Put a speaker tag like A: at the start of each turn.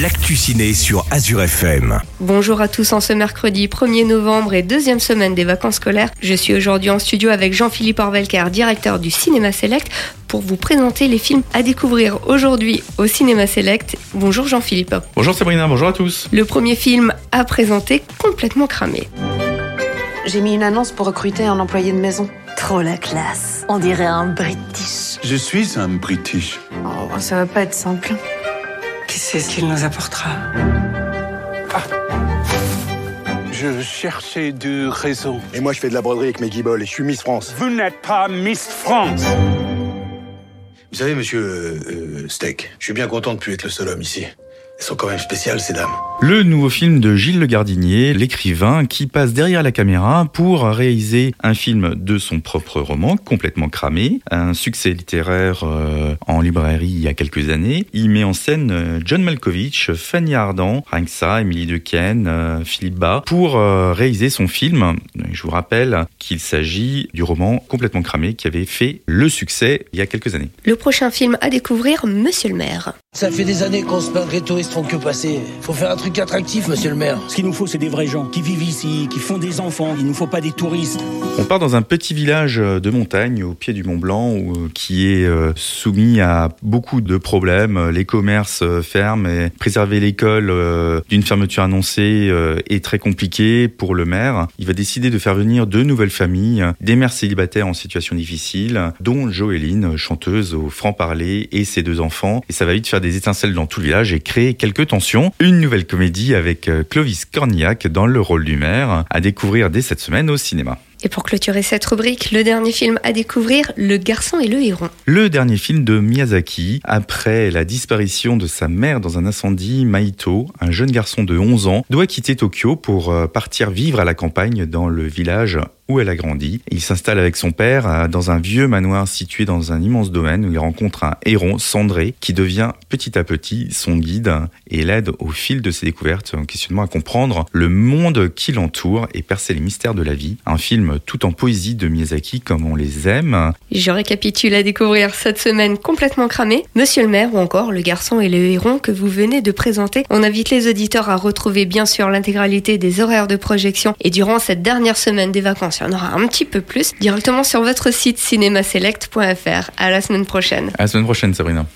A: l'actu ciné sur Azure FM.
B: Bonjour à tous en ce mercredi 1er novembre et deuxième semaine des vacances scolaires. Je suis aujourd'hui en studio avec Jean-Philippe Orvelker, directeur du Cinéma Select, pour vous présenter les films à découvrir aujourd'hui au Cinéma Select. Bonjour Jean-Philippe.
C: Bonjour Sabrina, bonjour à tous.
B: Le premier film à présenter complètement cramé.
D: J'ai mis une annonce pour recruter un employé de maison.
E: Trop la classe. On dirait un British.
F: Je suis un British.
D: Oh, ça va pas être simple.
G: Sait ce qu'il nous apportera
F: Je cherchais du réseau.
H: Et moi, je fais de la broderie avec mes guibolles et je suis Miss France.
F: Vous n'êtes pas Miss France.
I: Vous savez, monsieur euh, euh, Steak, je suis bien content de plus être le seul homme ici. Elles sont quand même spéciales, ces dames.
C: Le nouveau film de Gilles Le Gardinier, l'écrivain, qui passe derrière la caméra pour réaliser un film de son propre roman, complètement cramé, un succès littéraire euh, en librairie il y a quelques années. Il met en scène euh, John Malkovich, Fanny Ardant, ça, Émilie Dequesne, euh, Philippe Bas, pour euh, réaliser son film. Je vous rappelle qu'il s'agit du roman complètement cramé qui avait fait le succès il y a quelques années.
B: Le prochain film à découvrir, Monsieur le maire.
J: Ça fait des années qu'on se plaint que les touristes font que passer. Faut faire un truc attractif, monsieur le maire.
K: Ce qu'il nous faut, c'est des vrais gens qui vivent ici, qui font des enfants. Il nous faut pas des touristes.
C: On part dans un petit village de montagne au pied du Mont Blanc où- qui est euh, soumis à beaucoup de problèmes. Les commerces euh, ferment et préserver l'école euh, d'une fermeture annoncée euh, est très compliqué pour le maire. Il va décider de faire venir deux nouvelles familles, des mères célibataires en situation difficile, dont Joéline, chanteuse au franc-parler, et ses deux enfants. Et ça va vite faire des étincelles dans tout le village et créer quelques tensions. Une nouvelle comédie avec euh, Clovis Cornillac dans le rôle du maire, à découvrir dès cette semaine au cinéma.
B: Et pour clôturer cette rubrique, le dernier film à découvrir, Le garçon et le héron.
C: Le dernier film de Miyazaki, après la disparition de sa mère dans un incendie, Maito, un jeune garçon de 11 ans, doit quitter Tokyo pour euh, partir vivre à la campagne dans le village où elle a grandi. Il s'installe avec son père euh, dans un vieux manoir situé dans un immense domaine où il rencontre un héron, Sandré, qui devient petit à petit son guide et l'aide au fil de ses découvertes, en questionnement à comprendre le monde qui l'entoure et percer les mystères de la vie. Un film tout en poésie de Miyazaki comme on les aime.
B: Je récapitule à découvrir cette semaine complètement cramée, Monsieur le maire ou encore Le garçon et le héron que vous venez de présenter. On invite les auditeurs à retrouver bien sûr l'intégralité des horaires de projection et durant cette dernière semaine des vacances, il y en aura un petit peu plus directement sur votre site cinémaselect.fr. À la semaine prochaine.
C: À la semaine prochaine, Sabrina.